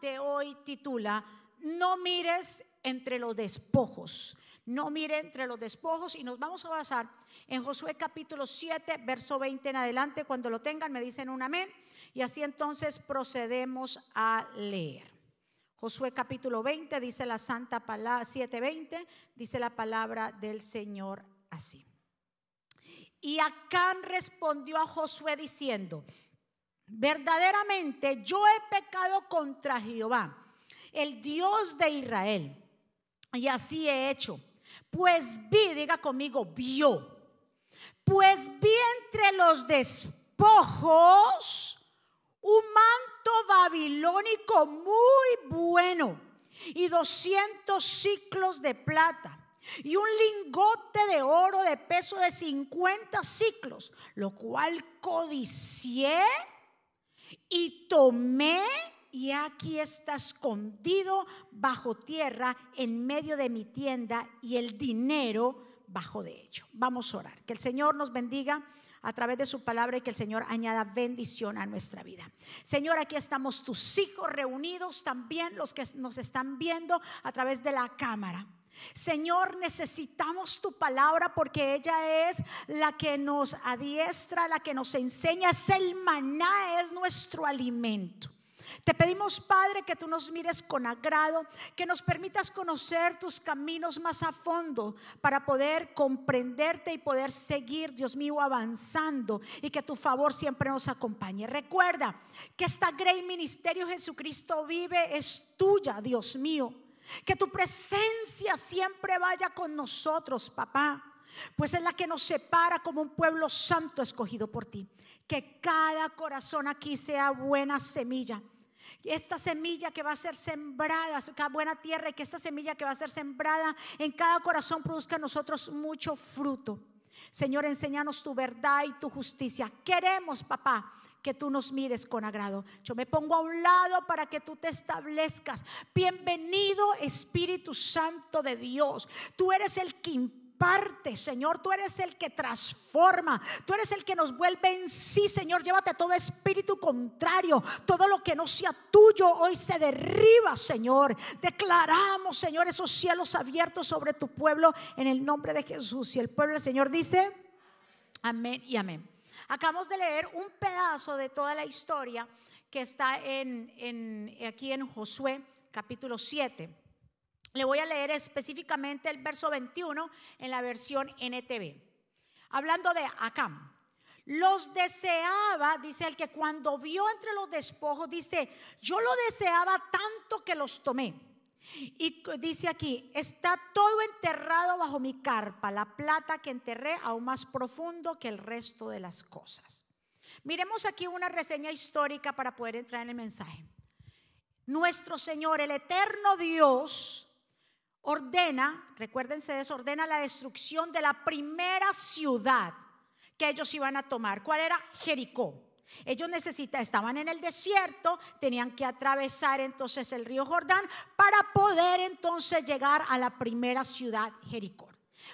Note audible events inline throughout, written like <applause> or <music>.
de hoy titula, no mires entre los despojos. No mire entre los despojos y nos vamos a basar en Josué capítulo 7, verso 20 en adelante. Cuando lo tengan me dicen un amén y así entonces procedemos a leer. Josué capítulo 20 dice la santa palabra 7:20 dice la palabra del Señor así. Y Acán respondió a Josué diciendo: Verdaderamente yo he pecado contra Jehová, el Dios de Israel, y así he hecho. Pues vi, diga conmigo, vio. Pues vi entre los despojos un manto babilónico muy bueno y 200 ciclos de plata y un lingote de oro de peso de 50 ciclos, lo cual codicié y tomé y aquí está escondido bajo tierra en medio de mi tienda y el dinero bajo de hecho. Vamos a orar. Que el Señor nos bendiga a través de su palabra y que el Señor añada bendición a nuestra vida. Señor, aquí estamos tus hijos reunidos, también los que nos están viendo a través de la cámara. Señor, necesitamos tu palabra porque ella es la que nos adiestra, la que nos enseña, es el maná, es nuestro alimento. Te pedimos, Padre, que tú nos mires con agrado, que nos permitas conocer tus caminos más a fondo para poder comprenderte y poder seguir, Dios mío, avanzando y que tu favor siempre nos acompañe. Recuerda que esta Grey Ministerio Jesucristo vive es tuya, Dios mío. Que tu presencia siempre vaya con nosotros, papá pues es la que nos separa como un pueblo santo escogido por ti. Que cada corazón aquí sea buena semilla esta semilla que va a ser sembrada, cada buena tierra y que esta semilla que va a ser sembrada en cada corazón produzca en nosotros mucho fruto. Señor, enséñanos tu verdad y tu justicia. Queremos, papá, que tú nos mires con agrado. Yo me pongo a un lado para que tú te establezcas. Bienvenido Espíritu Santo de Dios. Tú eres el que parte, Señor. Tú eres el que transforma. Tú eres el que nos vuelve en sí, Señor. Llévate todo espíritu contrario. Todo lo que no sea tuyo hoy se derriba, Señor. Declaramos, Señor, esos cielos abiertos sobre tu pueblo en el nombre de Jesús. Y el pueblo del Señor dice, amén y amén. Acabamos de leer un pedazo de toda la historia que está en, aquí en Josué capítulo 7. Le voy a leer específicamente el verso 21 en la versión NTV. Hablando de Acam. Los deseaba, dice el que cuando vio entre los despojos, dice, yo lo deseaba tanto que los tomé. Y dice aquí, está todo enterrado bajo mi carpa, la plata que enterré aún más profundo que el resto de las cosas. Miremos aquí una reseña histórica para poder entrar en el mensaje. Nuestro Señor, el eterno Dios, ordena, recuérdense de eso, ordena la destrucción de la primera ciudad que ellos iban a tomar. ¿Cuál era? Jericó. Ellos necesitaban, estaban en el desierto, tenían que atravesar entonces el río Jordán para poder entonces llegar a la primera ciudad, Jericó.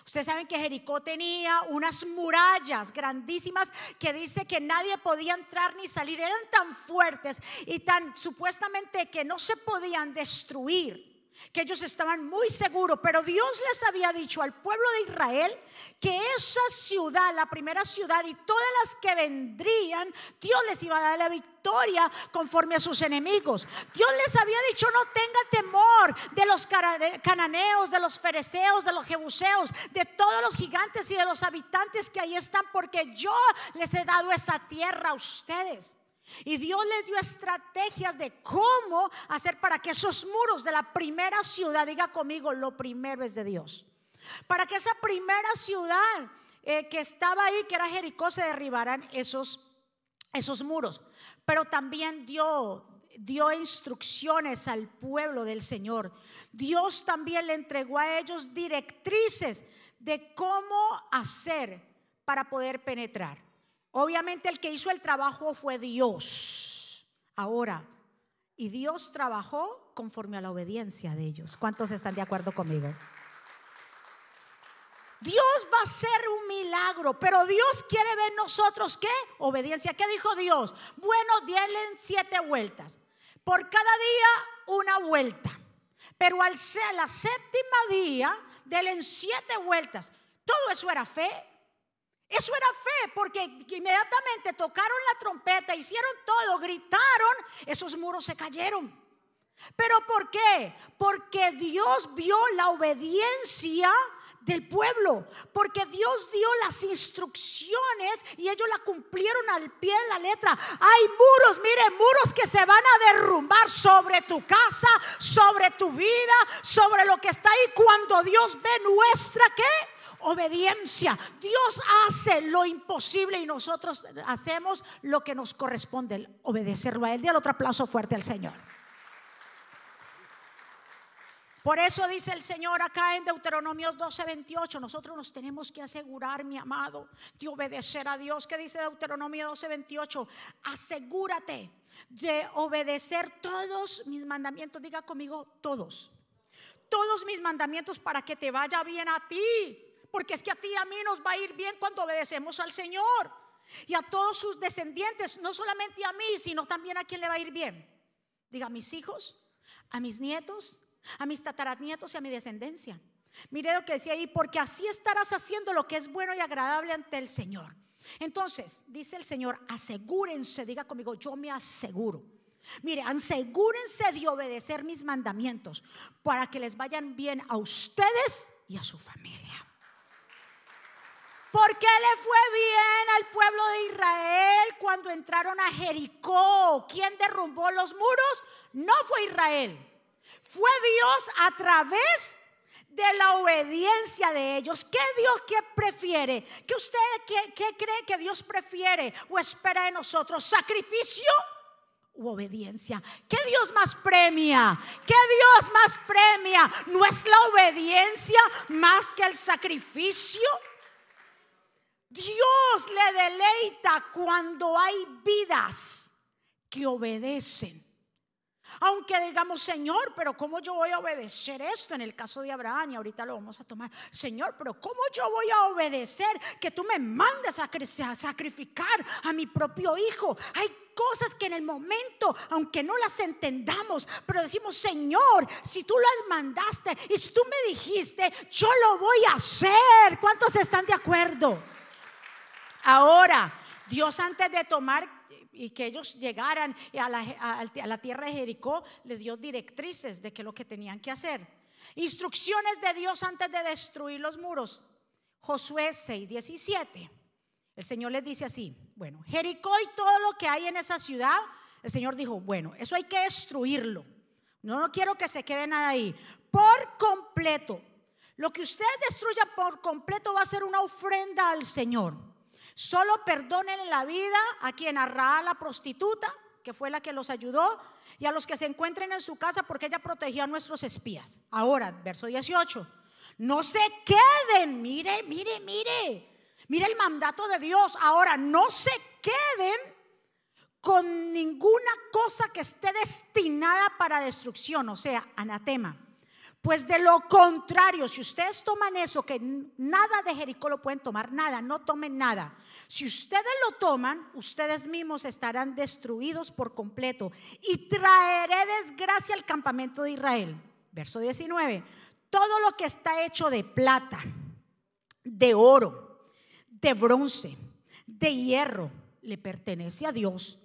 Ustedes saben que Jericó tenía unas murallas grandísimas que dice que nadie podía entrar ni salir. Eran tan fuertes y tan supuestamente que no se podían destruir que ellos estaban muy seguros, pero Dios les había dicho al pueblo de Israel que esa ciudad, la primera ciudad y todas las que vendrían, Dios les iba a dar la victoria conforme a sus enemigos. Dios les había dicho, no tengan temor de los cananeos, de los fereceos, de los jebuseos, de todos los gigantes y de los habitantes que ahí están, porque yo les he dado esa tierra a ustedes. Y Dios les dio estrategias de cómo hacer para que esos muros de la primera ciudad, diga conmigo, lo primero es de Dios. Para que esa primera ciudad eh, que estaba ahí, que era Jericó, se derribaran esos, esos muros. Pero también dio, dio instrucciones al pueblo del Señor. Dios también le entregó a ellos directrices de cómo hacer para poder penetrar. Obviamente el que hizo el trabajo fue Dios. Ahora, y Dios trabajó conforme a la obediencia de ellos. ¿Cuántos están de acuerdo conmigo? Dios va a hacer un milagro, pero Dios quiere ver nosotros qué? Obediencia. ¿Qué dijo Dios? Bueno, denle siete vueltas. por cada día una vuelta. Pero al ser la séptima día, del en siete vueltas, todo eso era fe. Eso era fe, porque inmediatamente tocaron la trompeta, hicieron todo, gritaron, esos muros se cayeron. ¿Pero por qué? Porque Dios vio la obediencia del pueblo, porque Dios dio las instrucciones y ellos la cumplieron al pie de la letra. Hay muros, mire, muros que se van a derrumbar sobre tu casa, sobre tu vida, sobre lo que está ahí cuando Dios ve nuestra qué? Obediencia. Dios hace lo imposible y nosotros hacemos lo que nos corresponde, obedecerlo a Él. Dale otro aplauso fuerte al Señor. Por eso dice el Señor acá en Deuteronomio 12, 28, nosotros nos tenemos que asegurar, mi amado, de obedecer a Dios. ¿Qué dice Deuteronomio 12, 28? Asegúrate de obedecer todos mis mandamientos. Diga conmigo, todos. Todos mis mandamientos para que te vaya bien a ti. Porque es que a ti y a mí nos va a ir bien cuando obedecemos al Señor. Y a todos sus descendientes, no solamente a mí, sino también a quien le va a ir bien. Diga, a mis hijos, a mis nietos, a mis tataranietos y a mi descendencia. Mire lo que decía ahí, porque así estarás haciendo lo que es bueno y agradable ante el Señor. Entonces, dice el Señor, asegúrense, diga conmigo, yo me aseguro. Mire, asegúrense de obedecer mis mandamientos para que les vayan bien a ustedes y a su familia. ¿Por qué le fue bien al pueblo de Israel cuando entraron a Jericó? ¿Quién derrumbó los muros? No fue Israel. Fue Dios a través de la obediencia de ellos. ¿Qué Dios qué prefiere? ¿Qué usted qué, cree que Dios prefiere o espera de nosotros? ¿Sacrificio? u obediencia. ¿Qué Dios más premia? ¿Qué Dios más premia? ¿No es la obediencia más que el sacrificio? Dios le deleita cuando hay vidas que obedecen. Aunque digamos, Señor, pero ¿cómo yo voy a obedecer esto? En el caso de Abraham, y ahorita lo vamos a tomar. Señor, pero ¿cómo yo voy a obedecer que tú me mandes a sacrificar a mi propio hijo? Hay cosas que en el momento, aunque no las entendamos, pero decimos, Señor, si tú las mandaste y si tú me dijiste, yo lo voy a hacer. ¿Cuántos están de acuerdo? Ahora, Dios antes de tomar y que ellos llegaran a la, tierra de Jericó, le dio directrices de qué lo que tenían que hacer. Instrucciones de Dios antes de destruir los muros. Josué 6, 17. El Señor les dice así, bueno, Jericó y todo lo que hay en esa ciudad, el Señor dijo, bueno, eso hay que destruirlo. No, no quiero que se quede nada ahí. Por completo. Lo que ustedes destruyan por completo va a ser una ofrenda al Señor. Solo perdonen la vida a quien arra la prostituta, que fue la que los ayudó, y a los que se encuentren en su casa porque ella protegía a nuestros espías. Ahora, verso 18. No se queden, mire, mire, mire. Mire el mandato de Dios. Ahora, no se queden con ninguna cosa que esté destinada para destrucción, o sea, anatema. Pues de lo contrario, si ustedes toman eso, que nada de Jericó lo pueden tomar, nada, no tomen nada. Si ustedes lo toman, ustedes mismos estarán destruidos por completo y traeré desgracia al campamento de Israel. Verso 19. Todo lo que está hecho de plata, de oro, de bronce, de hierro, le pertenece a Dios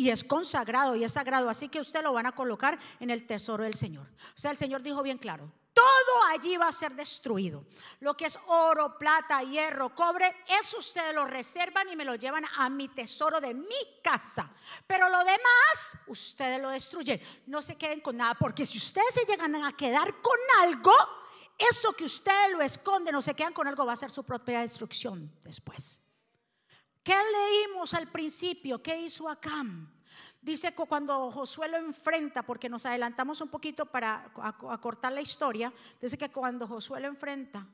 y es consagrado y es sagrado. Así que usted lo van a colocar en el tesoro del Señor. O sea, el Señor dijo bien claro, todo allí va a ser destruido. Lo que es oro, plata, hierro, cobre, eso ustedes lo reservan y me lo llevan a mi tesoro de mi casa. Pero lo demás, ustedes lo destruyen. No se queden con nada, porque si ustedes se llegan a quedar con algo, eso que ustedes lo esconden o se quedan con algo va a ser su propia destrucción después. ¿Qué leímos al principio? ¿Qué hizo Acam? Dice que cuando Josué lo enfrenta, porque nos adelantamos un poquito para acortar la historia, dice que cuando Josué lo enfrenta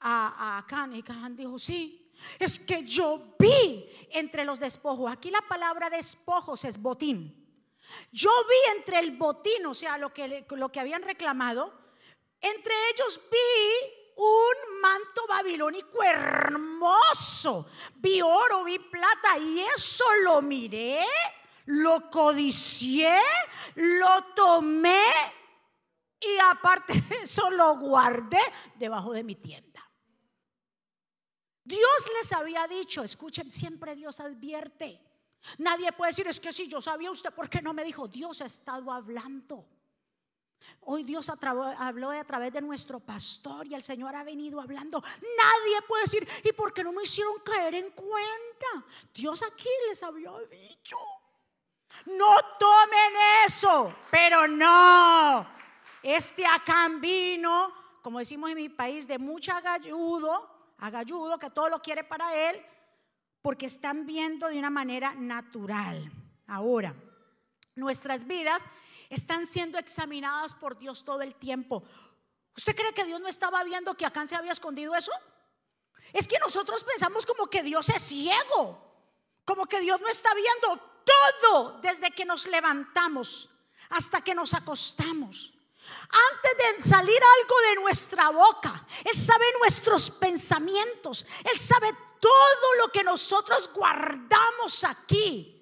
a, Acán, y Acán dijo, sí, es que yo vi entre los despojos, aquí la palabra despojos es botín. Yo vi entre el botín, o sea, lo que, lo que habían reclamado, entre ellos vi un manto babilónico hermoso. Vi oro, vi plata y eso lo miré, lo codicié, lo tomé y aparte <laughs> de eso lo guardé debajo de mi tienda. Dios les había dicho, escuchen, siempre Dios advierte. Nadie puede decir, es que si yo sabía usted, ¿por qué no me dijo? Dios ha estado hablando. Hoy Dios habló a través de nuestro pastor y el Señor ha venido hablando. Nadie puede decir, ¿y por qué no me hicieron caer en cuenta? Dios aquí les había dicho. No tomen eso, pero no. Este acá vino, como decimos en mi país, de mucha agalludo agalludo, que todo lo quiere para él, porque están viendo de una manera natural. Ahora, nuestras vidas están siendo examinadas por Dios todo el tiempo. ¿Usted cree que Dios no estaba viendo que acá se había escondido eso? Es que nosotros pensamos como que Dios es ciego, como que Dios no está viendo todo desde que nos levantamos hasta que nos acostamos. Antes de salir algo de nuestra boca, Él sabe nuestros pensamientos, Él sabe todo lo que nosotros guardamos aquí.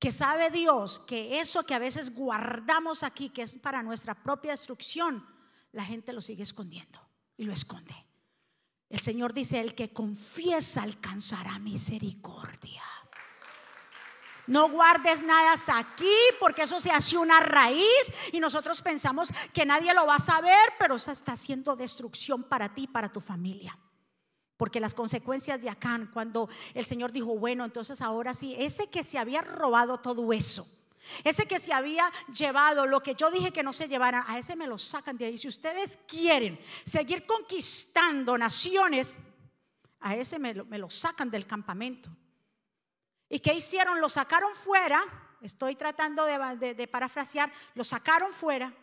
Que sabe Dios que eso que a veces guardamos aquí, que es para nuestra propia destrucción, la gente lo sigue escondiendo y lo esconde. El Señor dice, el que confiesa alcanzará misericordia. No guardes nada aquí porque eso se hace una raíz y nosotros pensamos que nadie lo va a saber, pero eso está haciendo destrucción para ti y para tu familia. Porque las consecuencias de Acán, cuando el Señor dijo, bueno, entonces ahora sí, ese que se había robado todo eso, ese que se había llevado lo que yo dije que no se llevara, a ese me lo sacan de ahí. Si ustedes quieren seguir conquistando naciones, a ese me lo, me lo sacan del campamento. ¿Y qué hicieron? Lo sacaron fuera. Estoy tratando de, parafrasear. Lo sacaron fuera.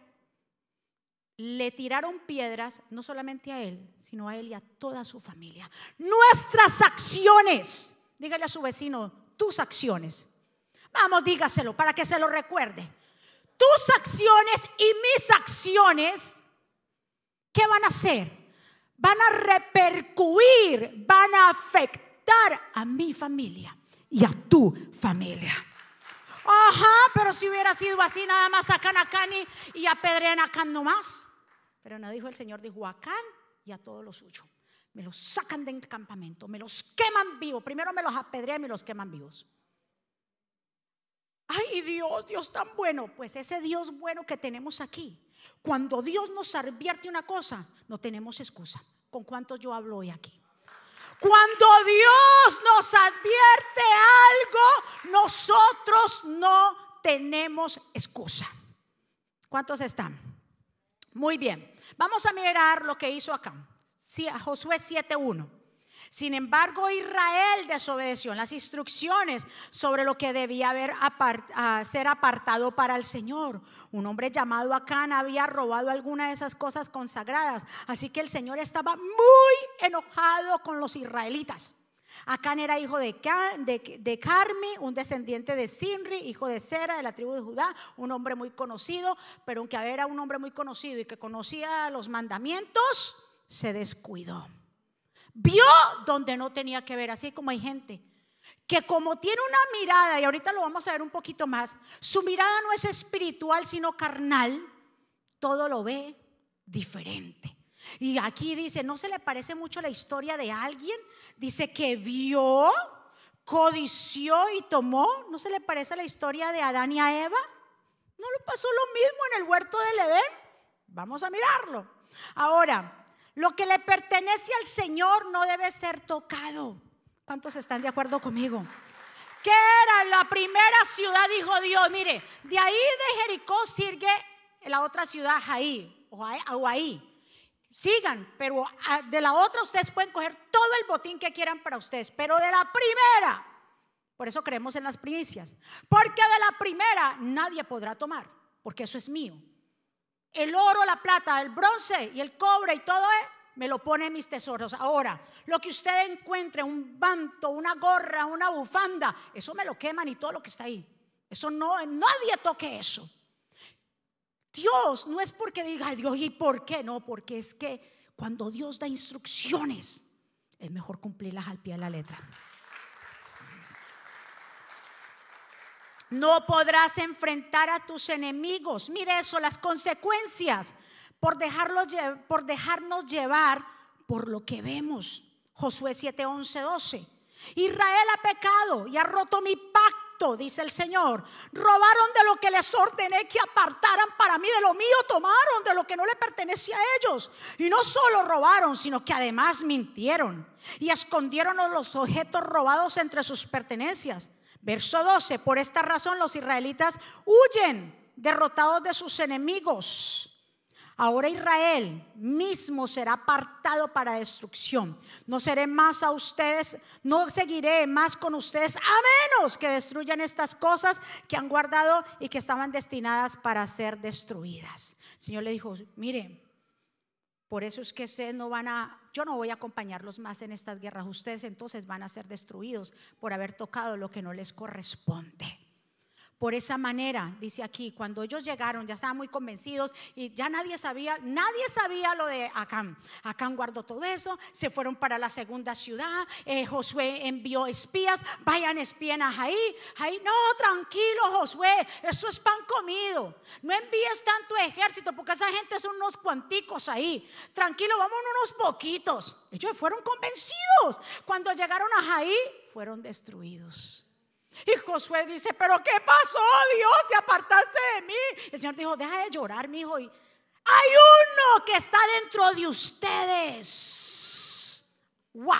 Le tiraron piedras, no solamente a él, sino a él y a toda su familia. Nuestras acciones. Dígale a su vecino, tus acciones. Vamos, dígaselo para que se lo recuerde. Tus acciones y mis acciones, ¿qué van a hacer? Van a repercutir, van a afectar a mi familia y a tu familia. Ajá, pero si hubiera sido así, nada más sacan a Cani y apedrean a nomás. Pero no dijo el Señor, dijo a Can y a todo lo suyo. Me los sacan del campamento, me los queman vivos. Primero me los apedrean y me los queman vivos. Ay, Dios, Dios tan bueno. Pues ese Dios bueno que tenemos aquí, cuando Dios nos advierte una cosa, no tenemos excusa. ¿Con cuántos yo hablo hoy aquí? Cuando Dios nos advierte algo, nosotros no tenemos excusa. ¿Cuántos están? Muy bien. Vamos a mirar lo que hizo acá. Josué 7.1. Sin embargo, Israel desobedeció las instrucciones sobre lo que debía haber ser apartado para el Señor. Un hombre llamado Acán había robado alguna de esas cosas consagradas. Así que el Señor estaba muy enojado con los israelitas. Acán era hijo de, Carmi, un descendiente de Sinri, hijo de Sera, de la tribu de Judá, un hombre muy conocido, pero aunque era un hombre muy conocido y que conocía los mandamientos, se descuidó vio donde no tenía que ver, así como hay gente que como tiene una mirada, y ahorita lo vamos a ver un poquito más, su mirada no es espiritual, sino carnal, todo lo ve diferente. Y aquí dice, ¿no se le parece mucho la historia de alguien? Dice que vio, codició y tomó. ¿No se le parece la historia de Adán y a Eva? ¿No le pasó lo mismo en el huerto del Edén? Vamos a mirarlo. Ahora, lo que le pertenece al Señor no debe ser tocado. ¿Cuántos están de acuerdo conmigo? ¿Qué era la primera ciudad? Dijo Dios, mire, de ahí de Jericó sigue la otra ciudad, Jaí o ahí. Sigan, pero de la otra ustedes pueden coger todo el botín que quieran para ustedes, pero de la primera, por eso creemos en las primicias, porque de la primera nadie podrá tomar, porque eso es mío el oro, la plata, el bronce y el cobre y todo eso, me lo pone en mis tesoros. Ahora, lo que usted encuentre, un banto, una gorra, una bufanda, eso me lo queman y todo lo que está ahí. Eso no, nadie toque eso. Dios no es porque diga, Dios, ¿y por qué? No, porque es que cuando Dios da instrucciones, es mejor cumplirlas al pie de la letra. No podrás enfrentar a tus enemigos. Mire eso, las consecuencias por, dejarlos, por dejarnos llevar por lo que vemos. Josué 7, 11, 12. Israel ha pecado y ha roto mi pacto, dice el Señor. Robaron de lo que les ordené que apartaran para mí, de lo mío tomaron, de lo que no le pertenecía a ellos. Y no solo robaron, sino que además mintieron y escondieron los objetos robados entre sus pertenencias. Verso 12, por esta razón los israelitas huyen derrotados de sus enemigos. Ahora Israel mismo será apartado para destrucción. No seré más a ustedes, no seguiré más con ustedes a menos que destruyan estas cosas que han guardado y que estaban destinadas para ser destruidas. El Señor le dijo, mire, por eso es que ustedes no van a, yo no voy a acompañarlos más en estas guerras. Ustedes entonces van a ser destruidos por haber tocado lo que no les corresponde. Por esa manera, dice aquí, cuando ellos llegaron ya estaban muy convencidos y ya nadie sabía, nadie sabía lo de Acán. Acán guardó todo eso, se fueron para la segunda ciudad, eh, Josué envió espías, vayan espíen a Jaí. Jaí, no, tranquilo Josué, esto es pan comido, no envíes tanto ejército porque esa gente son unos cuanticos ahí. Tranquilo, vamos unos poquitos. Ellos fueron convencidos. Cuando llegaron a Jaí, fueron destruidos. Y Josué dice, pero ¿qué pasó, Dios? Te apartaste de mí. El Señor dijo, deja de llorar, mi hijo. Hay uno que está dentro de ustedes. ¡Wow!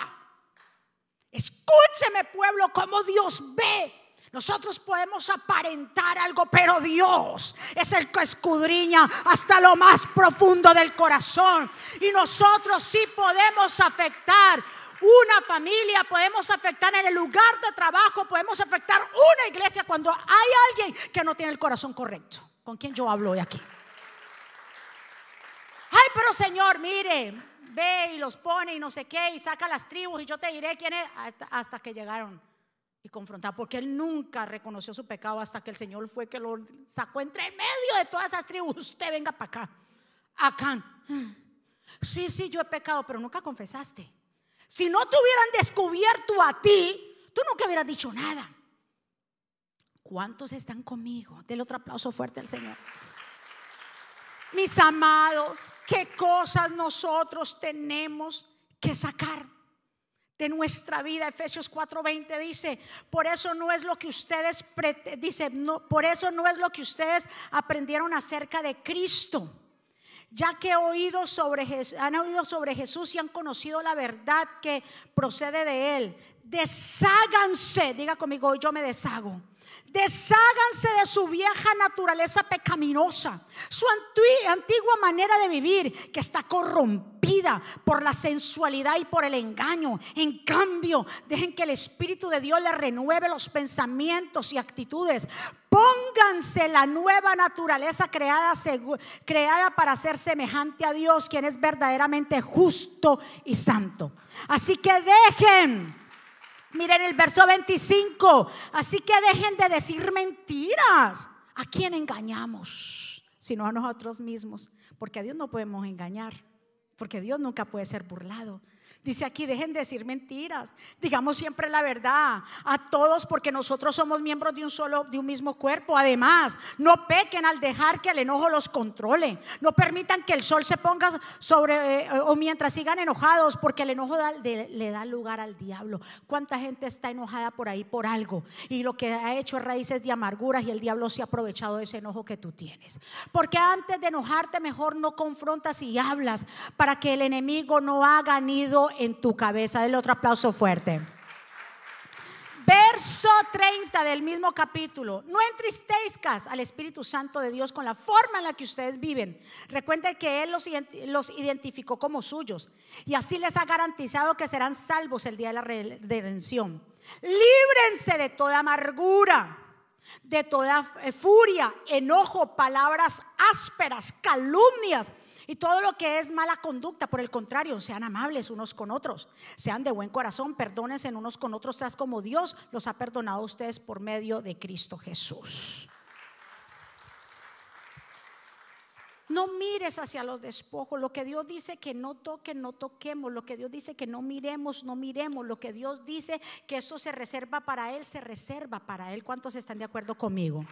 Escúcheme, pueblo, cómo Dios ve. Nosotros podemos aparentar algo, pero Dios es el que escudriña hasta lo más profundo del corazón. Y nosotros sí podemos afectar una familia, podemos afectar en el lugar de trabajo, podemos afectar una iglesia cuando hay alguien que no tiene el corazón correcto. ¿Con quién yo hablo hoy aquí? Ay, pero Señor, mire, ve y los pone y no sé qué y saca las tribus y yo te diré quién es hasta que llegaron y confrontar, porque él nunca reconoció su pecado hasta que el Señor fue que lo sacó entre medio de todas esas tribus. Usted venga para acá, acá. Sí, sí, yo he pecado, pero nunca confesaste. Si no te hubieran descubierto a ti, tú nunca hubieras dicho nada. ¿Cuántos están conmigo? Del otro aplauso fuerte al Señor. Mis amados, qué cosas nosotros tenemos que sacar de nuestra vida. Efesios 4:20 dice, por eso no es lo que ustedes dice, no, por eso no es lo que ustedes aprendieron acerca de Cristo ya que oído sobre, han oído sobre Jesús y han conocido la verdad que procede de él. Desháganse, diga conmigo, yo me deshago. Desháganse de su vieja naturaleza pecaminosa, su antigua manera de vivir que está corrompida por la sensualidad y por el engaño. En cambio, dejen que el Espíritu de Dios le renueve los pensamientos y actitudes. Pónganse la nueva naturaleza creada, creada para ser semejante a Dios, quien es verdaderamente justo y santo. Así que dejen Miren el verso 25. Así que dejen de decir mentiras. ¿A quién engañamos? Sino a nosotros mismos. Porque a Dios no podemos engañar. Porque Dios nunca puede ser burlado. Dice aquí, dejen de decir mentiras. Digamos siempre la verdad a todos porque nosotros somos miembros de un solo, de un mismo cuerpo. Además, no pequen al dejar que el enojo los controle. No permitan que el sol se ponga sobre eh, o mientras sigan enojados porque el enojo le da lugar al diablo. ¿Cuánta gente está enojada por ahí por algo? Y lo que ha hecho es raíces de amarguras y el diablo se ha aprovechado de ese enojo que tú tienes. Porque antes de enojarte mejor no confrontas y hablas para que el enemigo no haga nido en tu cabeza. Del otro aplauso fuerte. Verso 30 del mismo capítulo. No entristezcas al Espíritu Santo de Dios con la forma en la que ustedes viven. Recuerden que Él los, los identificó como suyos y así les ha garantizado que serán salvos el día de la redención. Líbrense de toda amargura, de toda eh, furia, enojo, palabras ásperas, calumnias y todo lo que es mala conducta, por el contrario, sean amables unos con otros, sean de buen corazón, perdónense unos con otros, tras como Dios los ha perdonado a ustedes por medio de Cristo Jesús. No mires hacia los despojos. Lo que Dios dice que no toque, no toquemos. Lo que Dios dice que no miremos, no miremos. Lo que Dios dice que eso se reserva para Él, se reserva para Él. ¿Cuántos están de acuerdo conmigo?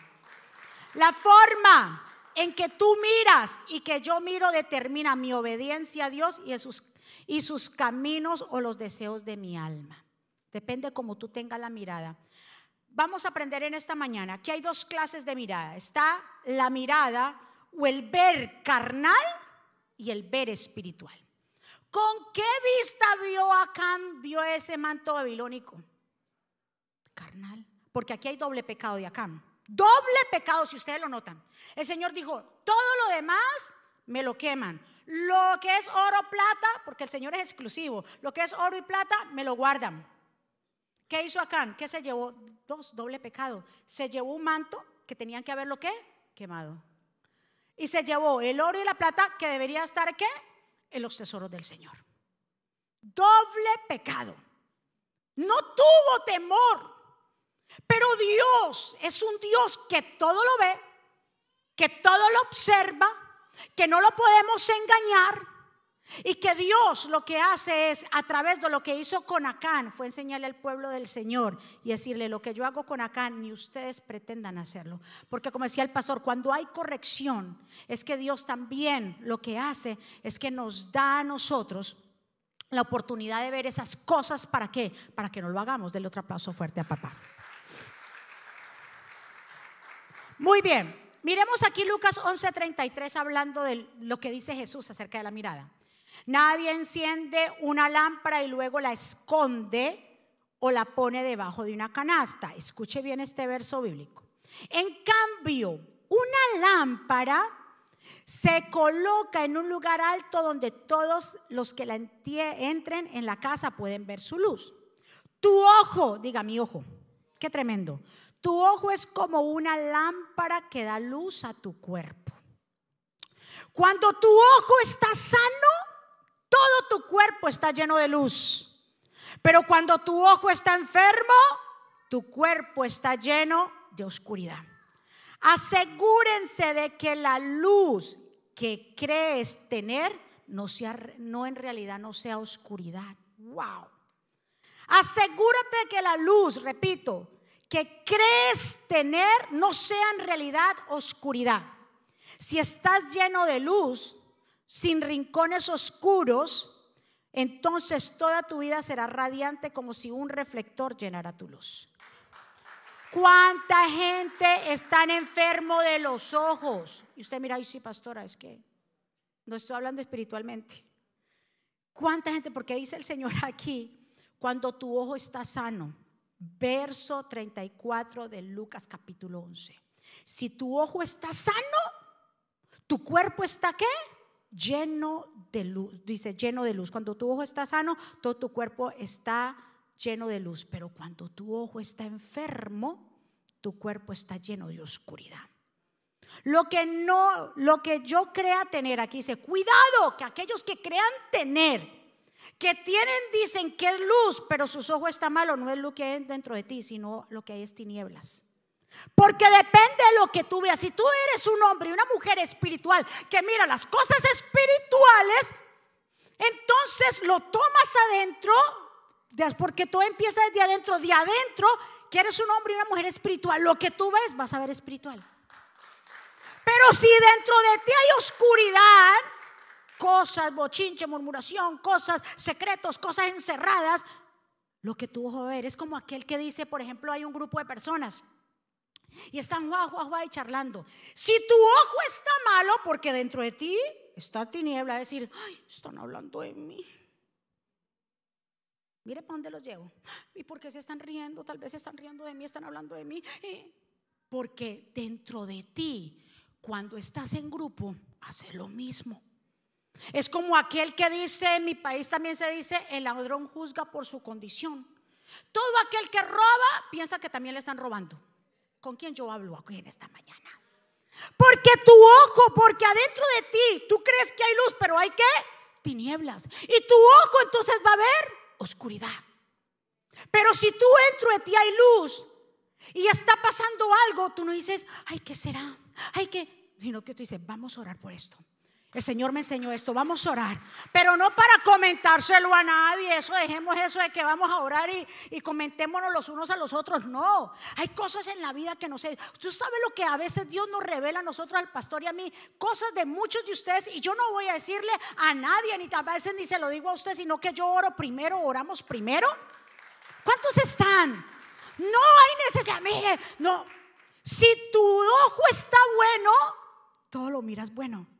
La forma en que tú miras y que yo miro determina mi obediencia a Dios y sus, y sus caminos o los deseos de mi alma. Depende cómo tú tengas la mirada. Vamos a aprender en esta mañana que hay dos clases de mirada. Está la mirada o el ver carnal y el ver espiritual. ¿Con qué vista vio Acán, vio ese manto babilónico? Carnal. Porque aquí hay doble pecado de Acán. Doble pecado, si ustedes lo notan. El Señor dijo, todo lo demás me lo queman. Lo que es oro, plata, porque el Señor es exclusivo, lo que es oro y plata, me lo guardan. ¿Qué hizo Acán? ¿Qué se llevó? Dos, doble pecado. Se llevó un manto que tenían que haberlo qué? Quemado. Y se llevó el oro y la plata que debería estar qué? En los tesoros del Señor. Doble pecado. No tuvo temor. Pero Dios es un Dios que todo lo ve, que todo lo observa, que no lo podemos engañar y que Dios lo que hace es, a través de lo que hizo con Acán, fue enseñarle al pueblo del Señor y decirle, lo que yo hago con Acán, ni ustedes pretendan hacerlo. Porque como decía el pastor, cuando hay corrección, es que Dios también lo que hace es que nos da a nosotros la oportunidad de ver esas cosas. ¿Para qué? Para que no lo hagamos. Dele otro aplauso fuerte a papá. Muy bien. Miremos aquí Lucas 11:33 hablando de lo que dice Jesús acerca de la mirada. Nadie enciende una lámpara y luego la esconde o la pone debajo de una canasta. Escuche bien este verso bíblico. En cambio, una lámpara se coloca en un lugar alto donde todos los que la entren en la casa pueden ver su luz. Tu ojo, diga mi ojo, qué tremendo. Tu ojo es como una lámpara que da luz a tu cuerpo. Cuando tu ojo está sano, todo tu cuerpo está lleno de luz. Pero cuando tu ojo está enfermo, tu cuerpo está lleno de oscuridad. Asegúrense de que la luz que crees tener no, sea, no en realidad no sea oscuridad. Wow. Asegúrate de que la luz, repito, que crees tener no sea en realidad oscuridad. Si estás lleno de luz, sin rincones oscuros, entonces toda tu vida será radiante como si un reflector llenara tu luz. ¿Cuánta gente está enfermo de los ojos? Y usted mira, ay sí, pastora, es que no estoy hablando espiritualmente. ¿Cuánta gente? Porque dice el Señor <laughs> aquí, cuando tu ojo está sano, verso 34 de Lucas capítulo 11. Si tu ojo está sano, tu cuerpo está qué? Lleno de luz. Dice lleno de luz. Cuando tu ojo está sano, todo tu cuerpo está lleno de luz. Pero cuando tu ojo está enfermo, tu cuerpo está lleno de oscuridad. Lo que no, lo que yo crea tener aquí dice, cuidado, que aquellos que crean tener que tienen, dicen que es luz, pero sus ojos están malos, no es lo que hay dentro de ti, sino lo que hay es tinieblas. Porque depende de lo que tú veas. Si tú eres un hombre y una mujer espiritual que mira las cosas espirituales, entonces lo tomas adentro, porque todo empieza desde adentro, de adentro, que eres un hombre y una mujer espiritual. Lo que tú ves vas a ver espiritual. Pero si dentro de ti hay oscuridad, cosas, bochinche, murmuración, cosas, secretos, cosas encerradas, lo que tu ojo ver es como aquel que dice, por ejemplo, hay un grupo de personas y están guau, guau, y charlando. Si tu ojo está malo, porque dentro de ti está tiniebla, decir, están hablando de mí. Mire para dónde los llevo. ¿Y por qué se están riendo? Tal vez se están riendo de mí, están hablando de mí. Porque dentro de ti, cuando estás en grupo, hace lo mismo. Es como aquel que dice, en mi país también se dice, el ladrón juzga por su condición. Todo aquel que roba piensa que también le están robando. ¿Con quién yo hablo aquí en esta mañana? Porque tu ojo, porque adentro de ti tú crees que hay luz, pero hay que tinieblas. Y tu ojo entonces va a ver oscuridad. Pero si tú dentro de ti hay luz y está pasando algo, tú no dices, ay, ¿qué será? Ay, que sino que tú dices, vamos a orar por esto. El Señor me enseñó esto, vamos a orar, pero no para comentárselo a nadie, eso dejemos eso de que vamos a orar y, y comentémonos los unos a los otros, no, hay cosas en la vida que no sé, usted sabe lo que a veces Dios nos revela a nosotros, al pastor y a mí, cosas de muchos de ustedes y yo no voy a decirle a nadie, ni a veces ni se lo digo a usted, sino que yo oro primero, oramos primero. ¿Cuántos están? No hay necesidad, mire, no, si tu ojo está bueno, todo lo miras bueno.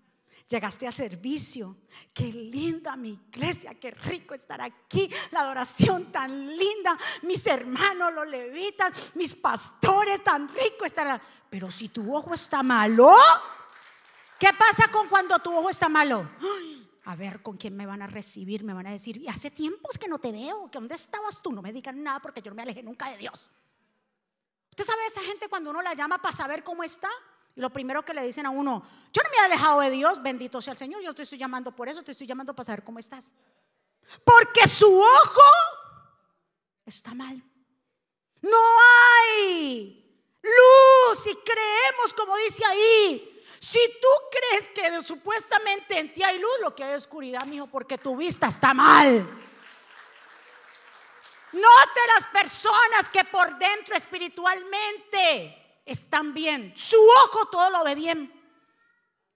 Llegaste al servicio. Qué linda mi iglesia, qué rico estar aquí. La adoración tan linda. Mis hermanos, los levitas, mis pastores, tan rico estar. Pero si tu ojo está malo, ¿qué pasa con cuando tu ojo está malo? a ver con quién me van a recibir, me van a decir, y hace tiempos que no te veo, que dónde estabas tú, no me digan nada porque yo no me alejé nunca de Dios. ¿Usted sabe esa gente cuando uno la llama para saber cómo está? Y lo primero que le dicen a uno, yo no me he alejado de Dios, bendito sea el Señor, yo te estoy llamando por eso, te estoy llamando para saber cómo estás. Porque su ojo está mal. No hay luz y creemos como dice ahí. Si tú crees que supuestamente en ti hay luz, lo que hay es oscuridad, mijo, porque tu vista está mal. Note las personas que por dentro espiritualmente están bien. Su ojo todo lo ve bien.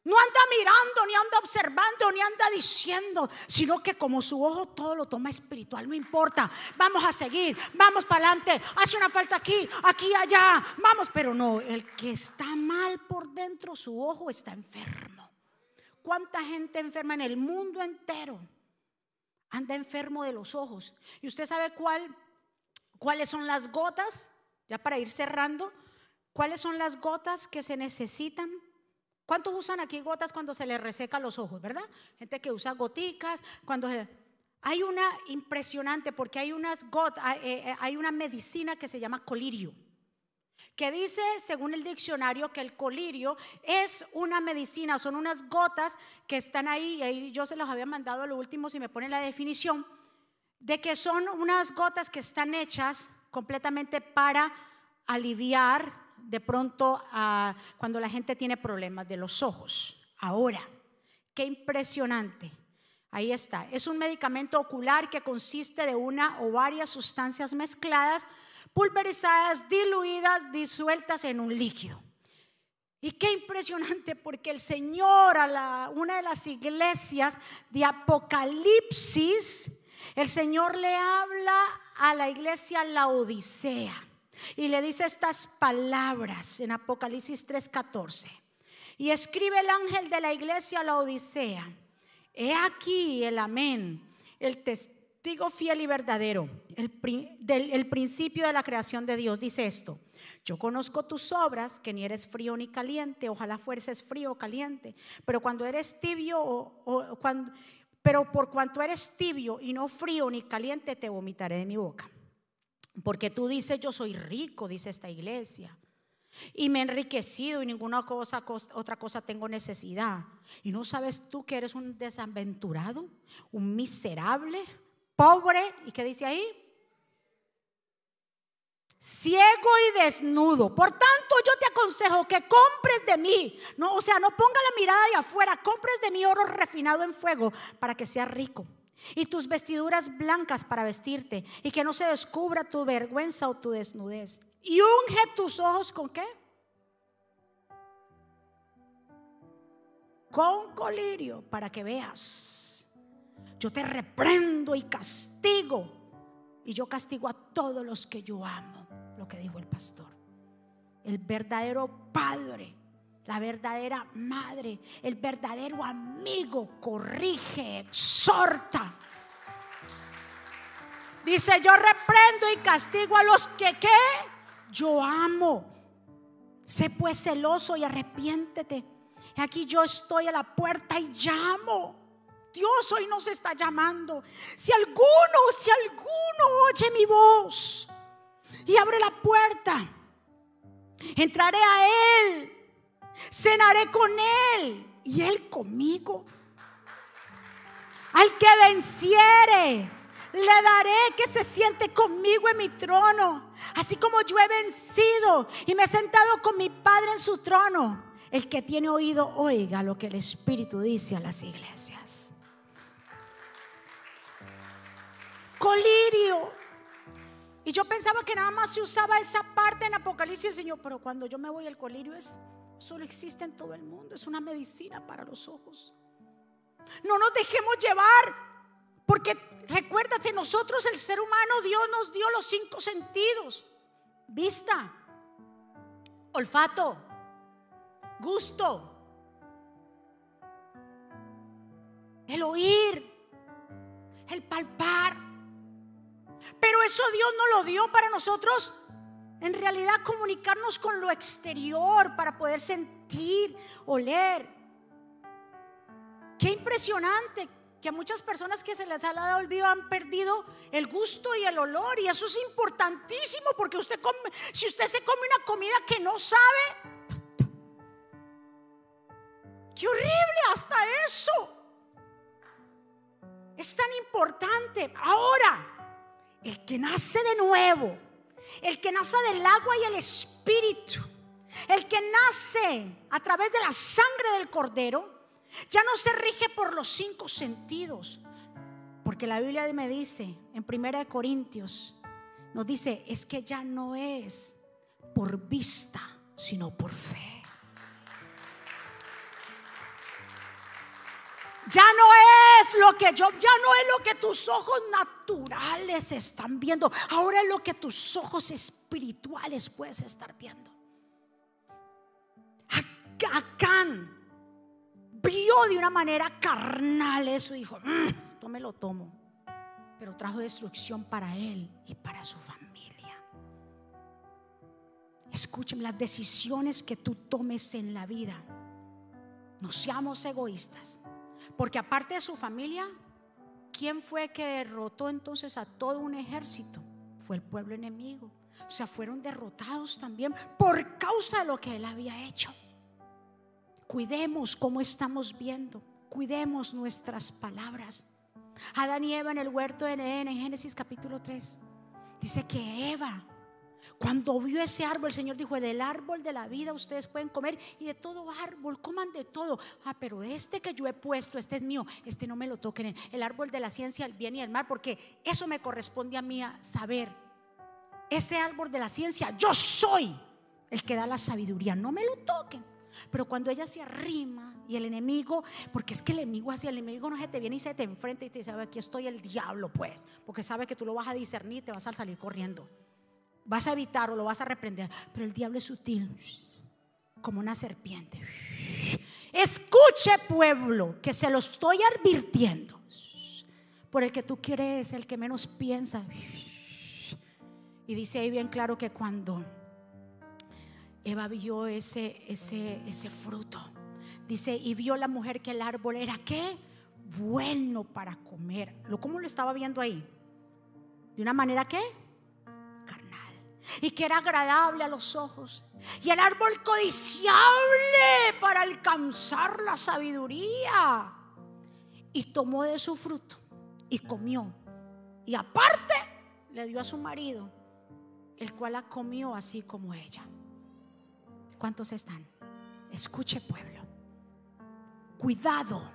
No anda mirando, ni anda observando, ni anda diciendo, sino que como su ojo todo lo toma espiritual, no importa, vamos a seguir, vamos para adelante, hace una falta aquí, aquí, allá, vamos, pero no, el que está mal por dentro, su ojo está enfermo. ¿Cuánta gente enferma en el mundo entero? Anda enfermo de los ojos. ¿Y usted sabe cuál, cuáles son las gotas? Ya para ir cerrando, ¿Cuáles son las gotas que se necesitan? ¿Cuántos usan aquí gotas cuando se les reseca los ojos, verdad? Gente que usa goticas, cuando hay una impresionante porque hay unas gotas, eh, eh, hay una medicina que se llama colirio, que dice, según el diccionario, que el colirio es una medicina, son unas gotas que están ahí, ahí yo se las había mandado a lo último si me ponen la definición, de que son unas gotas que están hechas completamente para aliviar de pronto cuando la gente tiene problemas de los ojos. Ahora, qué impresionante. Ahí está. Es un medicamento ocular que consiste de una o varias sustancias mezcladas, pulverizadas, diluidas, disueltas en un líquido. Y qué impresionante porque el Señor a una de las iglesias de Apocalipsis, el Señor le habla a la iglesia La Odisea. Y le dice estas palabras en Apocalipsis 3:14. Y escribe el ángel de la iglesia a la Odisea. He aquí el amén, el testigo fiel y verdadero, el, del, el principio de la creación de Dios. Dice esto. Yo conozco tus obras, que ni eres frío ni caliente, ojalá fueres frío o caliente, pero cuando eres tibio o, cuando, pero por cuanto eres tibio y no frío ni caliente, te vomitaré de mi boca. Porque tú dices, yo soy rico, dice esta iglesia. Y me he enriquecido y ninguna cosa, otra cosa tengo necesidad. Y no sabes tú que eres un desaventurado, un miserable, pobre. ¿Y qué dice ahí? Ciego y desnudo. Por tanto, yo te aconsejo que compres de mí. No, o sea, no ponga la mirada de afuera, compres de mí oro refinado en fuego para que seas rico y tus vestiduras blancas para vestirte y que no se descubra tu vergüenza o tu desnudez. Y unge tus ojos con qué? Con colirio para que veas. Yo te reprendo y castigo. Y yo castigo a todos los que yo amo, lo que dijo el pastor. El verdadero Padre la verdadera madre, el verdadero amigo, corrige, exhorta. Dice, yo reprendo y castigo a los que ¿qué? Yo amo. Sé pues celoso y arrepiéntete. Aquí yo estoy a la puerta y llamo. Dios hoy nos está llamando. Si alguno, si alguno oye mi voz y abre la puerta, entraré a él cenaré con Él y Él conmigo. Al que venciere, le daré que se siente conmigo en mi trono, así como yo he vencido y me he sentado con mi Padre en su trono. El que tiene oído, oiga lo que el Espíritu dice a las iglesias. Colirio. Y yo pensaba que nada más se usaba esa parte en Apocalipsis del Señor, pero cuando yo me voy el colirio es solo existe en todo el mundo, es una medicina para los ojos. No nos dejemos llevar, porque recuérdate, nosotros el ser humano, Dios nos dio los cinco sentidos. Vista, olfato, gusto, el oír, el palpar. Pero eso Dios no lo dio para nosotros en realidad comunicarnos con lo exterior para poder sentir, oler. Qué impresionante que a muchas personas que se les ha dado el vivo han perdido el gusto y el olor. Y eso es importantísimo porque usted si usted se come una comida que no sabe, qué horrible hasta eso. Es tan importante. Ahora, el que nace de nuevo, el que nace del agua y el espíritu, el que nace a través de la sangre del cordero, ya no se rige por los cinco sentidos. Porque la Biblia me dice en Primera de Corintios, nos dice, es que ya no es por vista, sino por fe. Ya no es lo que yo, ya no es lo que tus ojos naturales están viendo. Ahora es lo que tus ojos espirituales puedes estar viendo. Acán vio de una manera carnal eso y dijo, mm, esto me lo tomo. Pero trajo destrucción para él y para su familia. Escúcheme, las decisiones que tú tomes en la vida, no seamos egoístas. Porque aparte de su familia, ¿quién fue que derrotó entonces a todo un ejército? Fue el pueblo enemigo. O sea, fueron derrotados también por causa de lo que él había hecho. Cuidemos cómo estamos viendo. Cuidemos nuestras palabras. Adán y Eva en el huerto de Edén, en Génesis capítulo 3, dice que Eva, cuando vio ese árbol, el Señor dijo: Del árbol de la vida ustedes pueden comer y de todo árbol, coman de todo. Ah, pero este que yo he puesto, este es mío, este no me lo toquen. El árbol de la ciencia, el bien y el mal, porque eso me corresponde a mí a saber. Ese árbol de la ciencia, yo soy el que da la sabiduría, no me lo toquen. Pero cuando ella se arrima y el enemigo, porque es que el enemigo así, el enemigo no se te viene y se te enfrenta y te dice, aquí estoy el diablo pues, porque sabe que tú lo vas a discernir y te vas a salir corriendo. Vas a evitar o lo vas a reprender, pero el diablo es sutil, como una serpiente. Escuche pueblo, que se lo estoy advirtiendo. Por el que tú quieres, el que menos piensa. Y dice ahí bien claro que cuando Eva vio ese, ese, ese fruto. Dice, y vio la mujer que el árbol era qué? Bueno para comer. ¿Cómo lo estaba viendo ahí? De una manera qué? Y que era agradable a los ojos. Y el árbol codiciable para alcanzar la sabiduría. Y tomó de su fruto y comió. Y aparte le dio a su marido, el cual la comió así como ella. ¿Cuántos están? Escuche pueblo. Cuidado.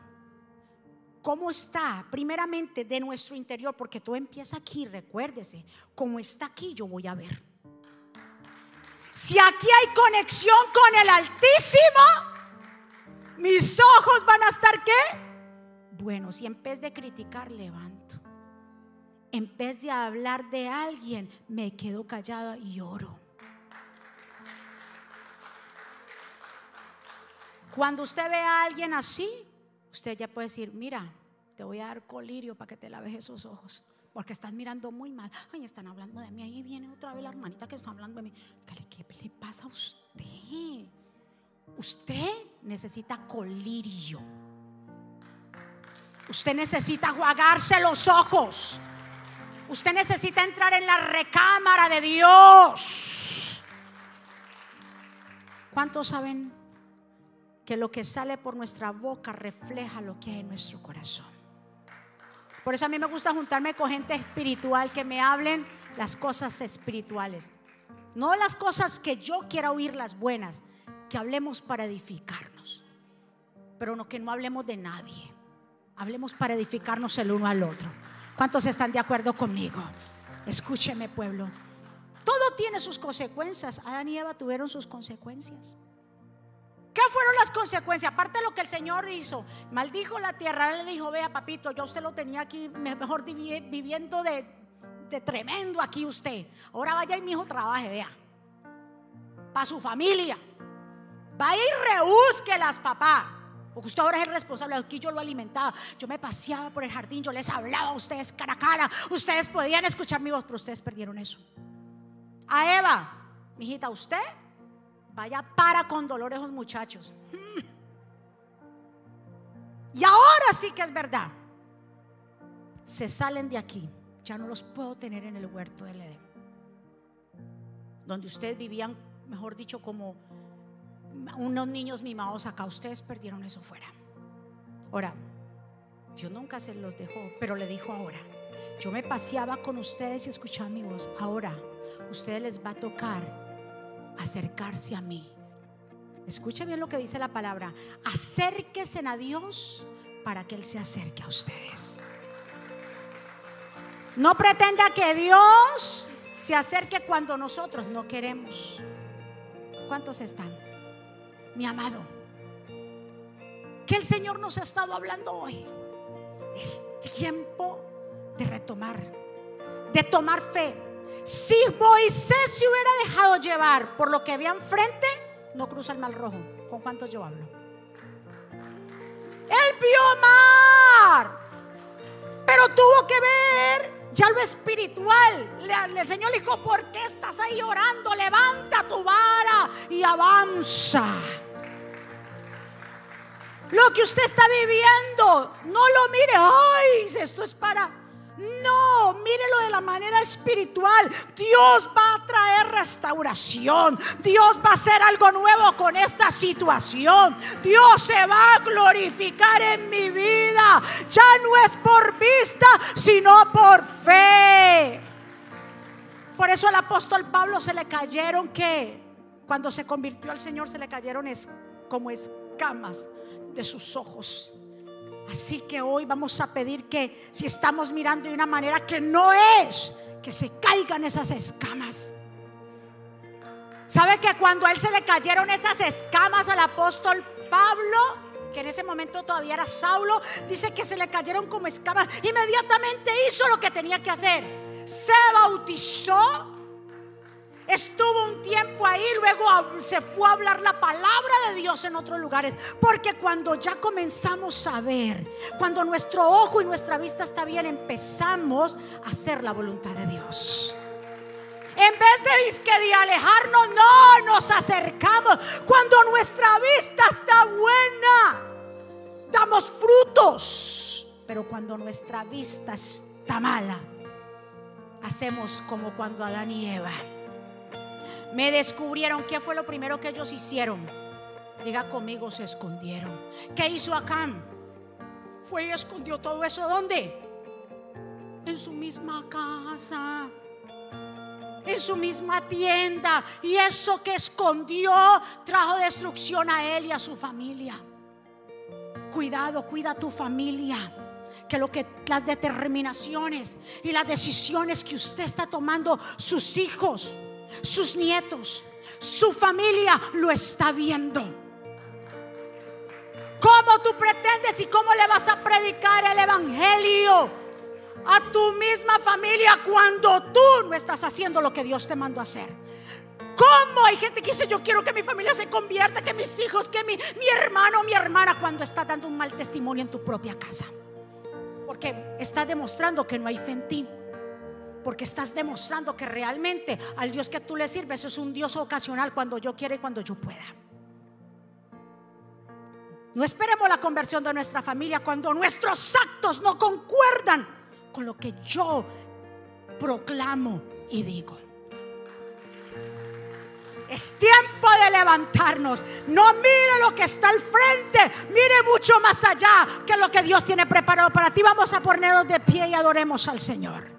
¿Cómo está? Primeramente de nuestro interior, porque todo empieza aquí, recuérdese. Como está aquí, yo voy a ver. Si aquí hay conexión con el Altísimo, mis ojos van a estar qué? Bueno, si en vez de criticar, levanto. En vez de hablar de alguien, me quedo callada y oro. Cuando usted ve a alguien así, usted ya puede decir, mira, te voy a dar colirio para que te laves esos ojos. Porque estás mirando muy mal. Ay, están hablando de mí. Ahí viene otra vez la hermanita que está hablando de mí. ¿Qué le pasa a usted? Usted necesita colirio. Usted necesita jugarse los ojos. Usted necesita entrar en la recámara de Dios. ¿Cuántos saben que lo que sale por nuestra boca refleja lo que hay en nuestro corazón. Por eso a mí me gusta juntarme con gente espiritual que me hablen las cosas espirituales. No las cosas que yo quiera oír las buenas, que hablemos para edificarnos, pero no que no hablemos de nadie. Hablemos para edificarnos el uno al otro. ¿Cuántos están de acuerdo conmigo? Escúcheme, pueblo. Todo tiene sus consecuencias. Adán y Eva tuvieron sus consecuencias. ¿Qué fueron las consecuencias? Aparte de lo que el Señor hizo, maldijo la tierra. Él le dijo: Vea, papito, yo usted lo tenía aquí, mejor viviendo de, tremendo aquí usted. Ahora vaya y mi hijo trabaje, vea. Para su familia. Vaya y las papá. Porque usted ahora es el responsable. Aquí yo lo alimentaba. Yo me paseaba por el jardín. Yo les hablaba a ustedes cara a cara. Ustedes podían escuchar mi voz, pero ustedes perdieron eso. A Eva, mijita, usted vaya para con dolor esos muchachos. Hmm. Y ahora sí que es verdad. Se salen de aquí. Ya no los puedo tener en el huerto del Edén. Donde ustedes vivían, mejor dicho, como unos niños mimados acá, ustedes perdieron eso fuera. Ahora, Dios nunca se los dejó, pero le dijo ahora, yo me paseaba con ustedes y escuchaba mi voz, ahora ustedes les va a tocar acercarse a mí. Escucha bien lo que dice la palabra, acérquese a Dios para que Él se acerque a ustedes. No pretenda que Dios se acerque cuando nosotros no queremos. ¿Cuántos están? mi amado, que el Señor nos ha estado hablando hoy. Es tiempo de retomar, de tomar fe. Si Moisés se hubiera dejado llevar por lo que había enfrente, no cruza el mar rojo. ¿Con cuántos yo hablo? Él vio mar, pero tuvo que ver ya lo espiritual. El Señor le dijo, ¿por qué estás ahí orando? Levanta tu vara y avanza. Lo que usted está viviendo, no lo mire, ay, esto es para... No, mírelo de la manera espiritual. Dios va a traer restauración. Dios va a hacer algo nuevo con esta situación. Dios se va a glorificar en mi vida. Ya no es por vista, sino por fe. Por eso al apóstol Pablo se le cayeron que cuando se convirtió al Señor se le cayeron como escamas de sus ojos. Así que hoy vamos a pedir que si estamos mirando de una manera que no es, que se caigan esas escamas. ¿Sabe que cuando a él se le cayeron esas escamas al apóstol Pablo, que en ese momento todavía era Saulo, dice que se le cayeron como escamas, inmediatamente hizo lo que tenía que hacer. Se bautizó Estuvo un tiempo ahí, luego se fue a hablar la palabra de Dios en otros lugares. Porque cuando ya comenzamos a ver, cuando nuestro ojo y nuestra vista está bien, empezamos a hacer la voluntad de Dios. En vez de, de alejarnos, no nos acercamos. Cuando nuestra vista está buena, damos frutos. Pero cuando nuestra vista está mala, hacemos como cuando Adán y Eva me descubrieron. ¿Qué fue lo primero que ellos hicieron? Diga conmigo, se escondieron. ¿Qué hizo Acán? Fue y escondió todo eso. ¿Dónde? En su misma casa. En su misma tienda. Y eso que escondió trajo destrucción a él y a su familia. Cuidado, cuida tu familia que lo que las determinaciones y las decisiones que usted está tomando sus hijos sus nietos, su familia lo está viendo. ¿Cómo tú pretendes y cómo le vas a predicar el Evangelio a tu misma familia cuando tú no estás haciendo lo que Dios te mandó a hacer? ¿Cómo hay gente que dice yo quiero que mi familia se convierta, que mis hijos, que mi, mi hermano, mi hermana, cuando está dando un mal testimonio en tu propia casa? Porque está demostrando que no hay fe en ti porque estás demostrando que realmente al Dios que tú le sirves es un Dios ocasional cuando yo quiera y cuando yo pueda. No esperemos la conversión de nuestra familia cuando nuestros actos no concuerdan con lo que yo proclamo y digo. Es tiempo de levantarnos. No mire lo que está al frente. Mire mucho más allá que lo que Dios tiene preparado para ti. Vamos a ponernos de pie y adoremos al Señor.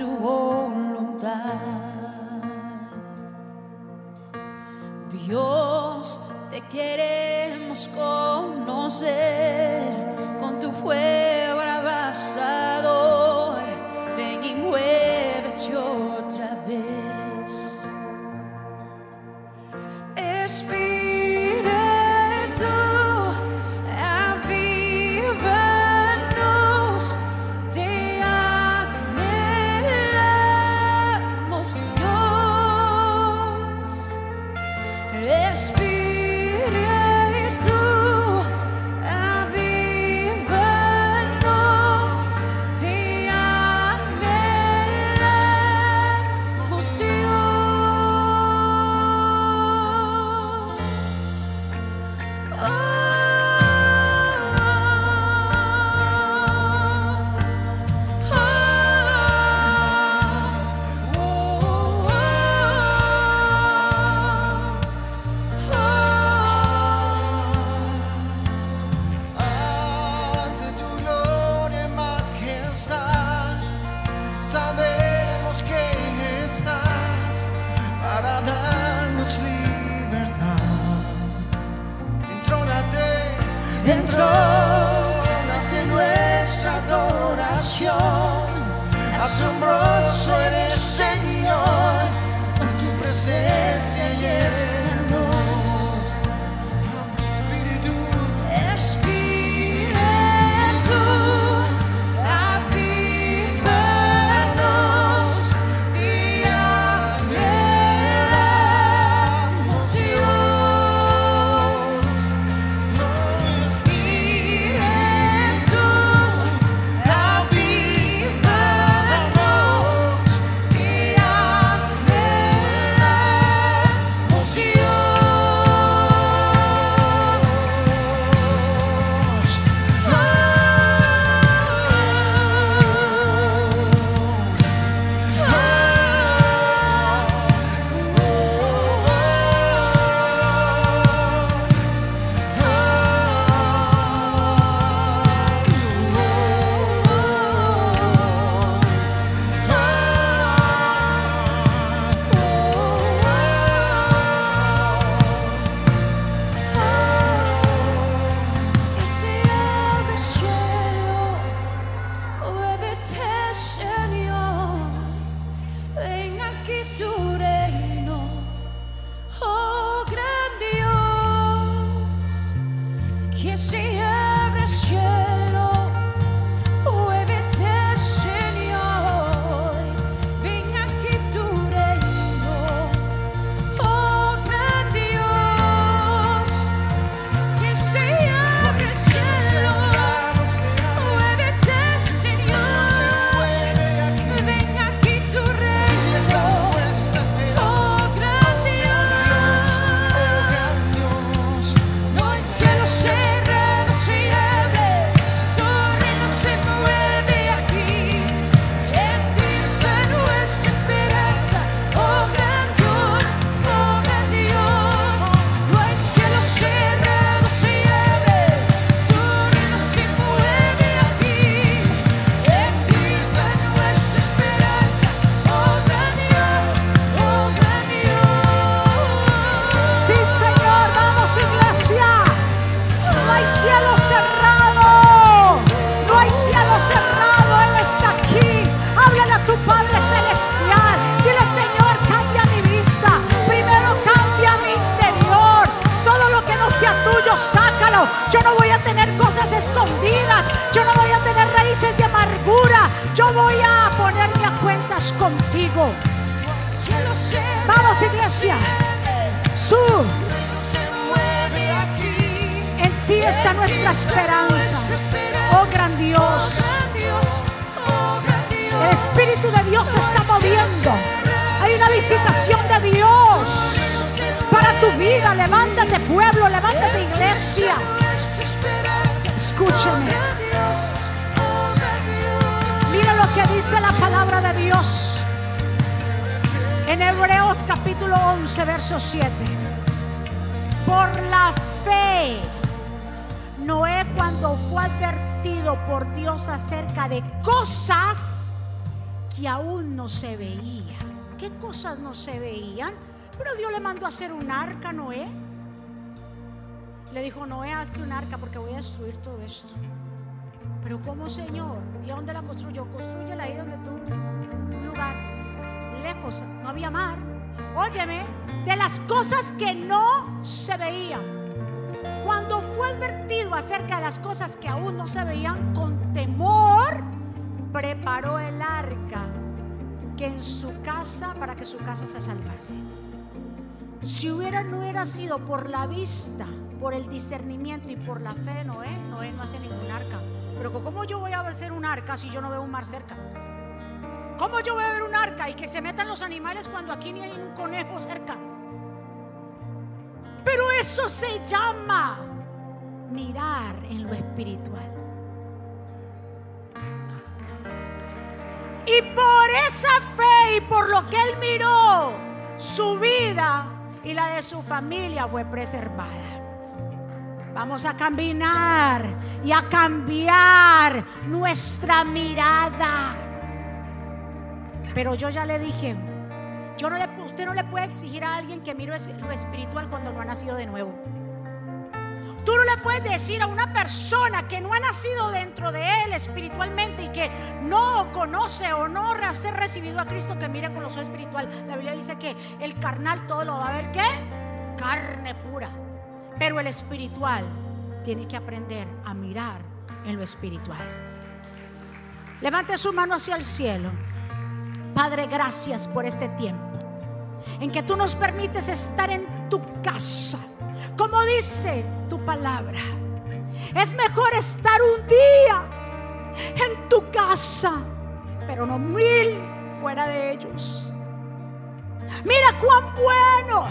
Tu voluntad. Dios, te queremos conocer Hebreos capítulo 11, verso 7. Por la fe, Noé cuando fue advertido por Dios acerca de cosas que aún no se veía. ¿Qué cosas no se veían? Pero Dios le mandó a hacer un arca a Noé. Le dijo, Noé, hazte un arca porque voy a destruir todo esto. Pero ¿cómo, Señor? ¿Y a dónde la construyó? Construyela ahí donde tú, lugar lejos, no había mar. Óyeme, de las cosas que no se veían. Cuando fue advertido acerca de las cosas que aún no se veían, con temor preparó el arca que en su casa, para que su casa se salvase. Si hubiera, no hubiera sido por la vista, por el discernimiento y por la fe de Noé, Noé no hace ningún arca. Pero ¿cómo yo voy a hacer un arca si yo no veo un mar cerca? ¿Cómo yo voy a ver un arca y que se metan los animales cuando aquí ni hay un conejo cerca? Pero eso se llama mirar en lo espiritual. Y por esa fe y por lo que él miró, su vida y la de su familia fue preservada. Vamos a caminar y a cambiar nuestra mirada. Pero yo ya le dije, yo no le, usted no le puede exigir a alguien que mire lo espiritual cuando no ha nacido de nuevo. Tú no le puedes decir a una persona que no ha nacido dentro de él espiritualmente y que no conoce o no ha recibido a Cristo que mire con los ojos espiritual. La Biblia dice que el carnal todo lo va a ver qué? Carne pura. Pero el espiritual tiene que aprender a mirar en lo espiritual. Levante su mano hacia el cielo. Padre, gracias por este tiempo en que tú nos permites estar en tu casa. Como dice tu palabra, es mejor estar un día en tu casa, pero no mil fuera de ellos. Mira cuán bueno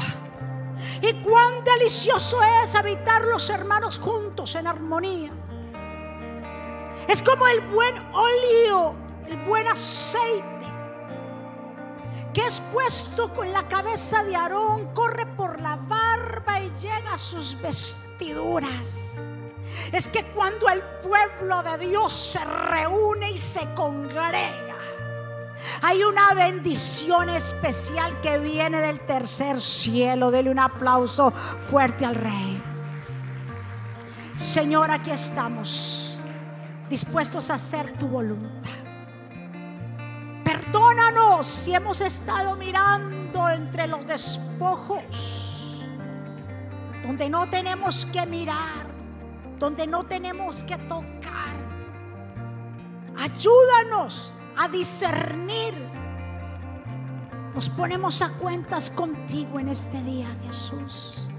y cuán delicioso es habitar los hermanos juntos en armonía. Es como el buen óleo, el buen aceite que es puesto con la cabeza de Aarón, corre por la barba y llega a sus vestiduras. Es que cuando el pueblo de Dios se reúne y se congrega, hay una bendición especial que viene del tercer cielo. Dele un aplauso fuerte al Rey. Señor, aquí estamos, dispuestos a hacer tu voluntad. Perdónanos si hemos estado mirando entre los despojos, donde no tenemos que mirar, donde no tenemos que tocar. Ayúdanos a discernir. Nos ponemos a cuentas contigo en este día, Jesús.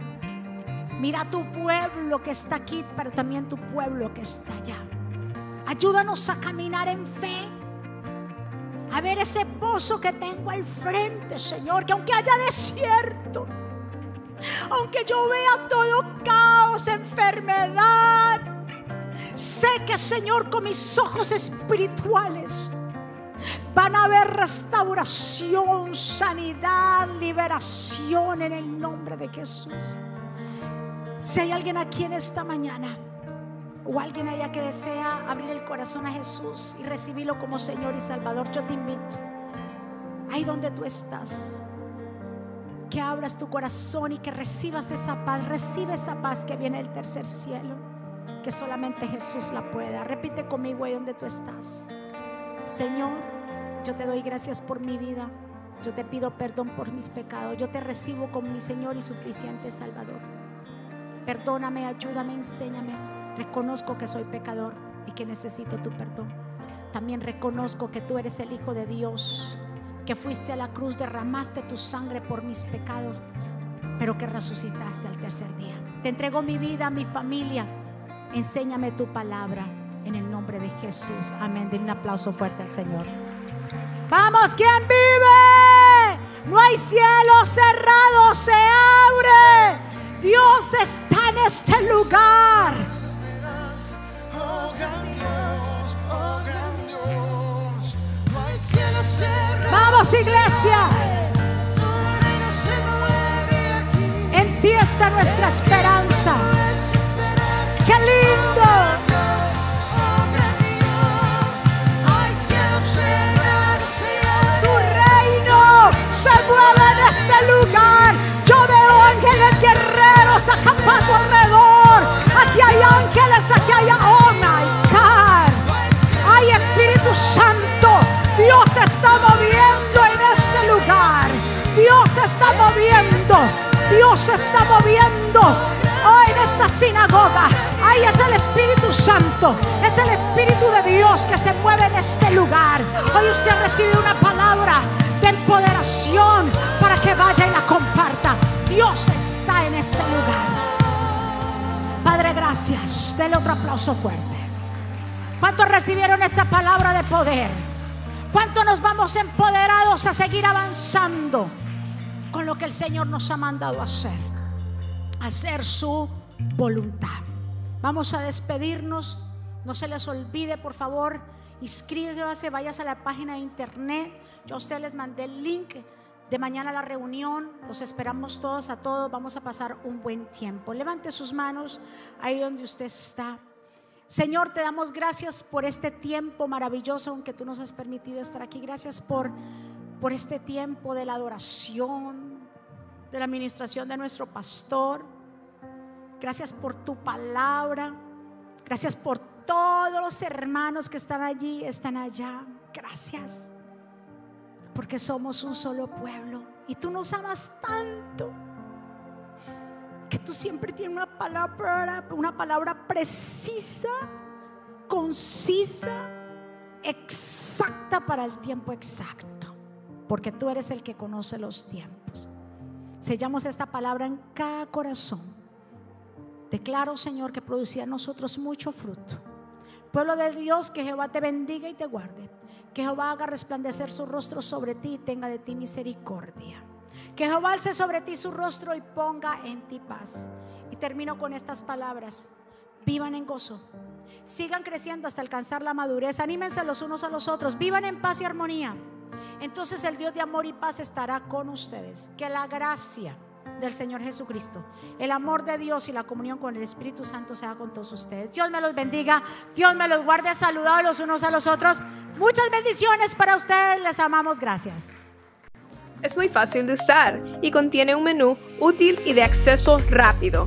Mira tu pueblo que está aquí, pero también tu pueblo que está allá. Ayúdanos a caminar en fe ver ese pozo que tengo al frente, Señor, que aunque haya desierto, aunque yo vea todo caos, enfermedad, sé que, Señor, con mis ojos espirituales van a haber restauración, sanidad, liberación en el nombre de Jesús. Si hay alguien aquí en esta mañana, o alguien allá que desea abrir el corazón a Jesús y recibirlo como Señor y Salvador, yo te invito, ahí donde tú estás, que abras tu corazón y que recibas esa paz, recibe esa paz que viene del tercer cielo, que solamente Jesús la pueda. Repite conmigo ahí donde tú estás. Señor, yo te doy gracias por mi vida. Yo te pido perdón por mis pecados. Yo te recibo como mi Señor y suficiente Salvador. Perdóname, ayúdame, enséñame Reconozco que soy pecador y que necesito tu perdón. También reconozco que tú eres el Hijo de Dios, que fuiste a la cruz, derramaste tu sangre por mis pecados, pero que resucitaste al tercer día. Te entrego mi vida, mi familia. Enséñame tu palabra en el nombre de Jesús. Amén. Den un aplauso fuerte al Señor. Vamos, ¿quién vive? No hay cielo cerrado, se abre. Dios está en este lugar. Vamos, iglesia. En ti está nuestra esperanza. Qué lindo. Tu reino se mueve en este lugar. Yo veo ángeles guerreros acampando alrededor. Aquí hay ángeles, aquí hay. Oh my God. Hay Espíritu Santo. Dios está se está moviendo. Dios está moviendo. Oh, en esta sinagoga. Ay, es el Espíritu Santo. Es el Espíritu de Dios que se mueve en este lugar. Hoy usted ha recibido una palabra de empoderación para que vaya y la comparta. Dios está en este lugar. Padre, gracias. Dele otro aplauso fuerte. ¿Cuántos recibieron esa palabra de poder? ¿Cuántos nos vamos empoderados a seguir avanzando con lo que el Señor nos ha mandado hacer? Hacer su voluntad. Vamos a despedirnos. No se les olvide, por favor, inscríbase, vayas a la página de internet. Yo a ustedes les mandé el link de mañana a la reunión. Los esperamos todos a todos. Vamos a pasar un buen tiempo. Levante sus manos ahí donde usted está. Señor, te damos gracias por este tiempo maravilloso en que tú nos has permitido estar aquí. Gracias por, por este tiempo de la adoración, de la administración de nuestro pastor. Gracias por tu palabra. Gracias por todos los hermanos que están allí, están allá. Gracias. Porque somos un solo pueblo. Y tú nos amas tanto. Que tú siempre tienes una palabra, una palabra precisa, concisa, exacta para el tiempo exacto. Porque tú eres el que conoce los tiempos. Sellamos esta palabra en cada corazón. Declaro, Señor, que producirá en nosotros mucho fruto. Pueblo de Dios, que Jehová te bendiga y te guarde. Que Jehová haga resplandecer su rostro sobre ti y tenga de ti misericordia. Que Jehová alce sobre ti su rostro y ponga en ti paz. Y termino con estas palabras. Vivan en gozo. Sigan creciendo hasta alcanzar la madurez. Anímense los unos a los otros. Vivan en paz y armonía. Entonces el Dios de amor y paz estará con ustedes. Que la gracia del Señor Jesucristo, el amor de Dios y la comunión con el Espíritu Santo sea con todos ustedes. Dios me los bendiga, Dios me los guarde saludados los unos a los otros. Muchas bendiciones para ustedes, les amamos, gracias. Es muy fácil de usar y contiene un menú útil y de acceso rápido.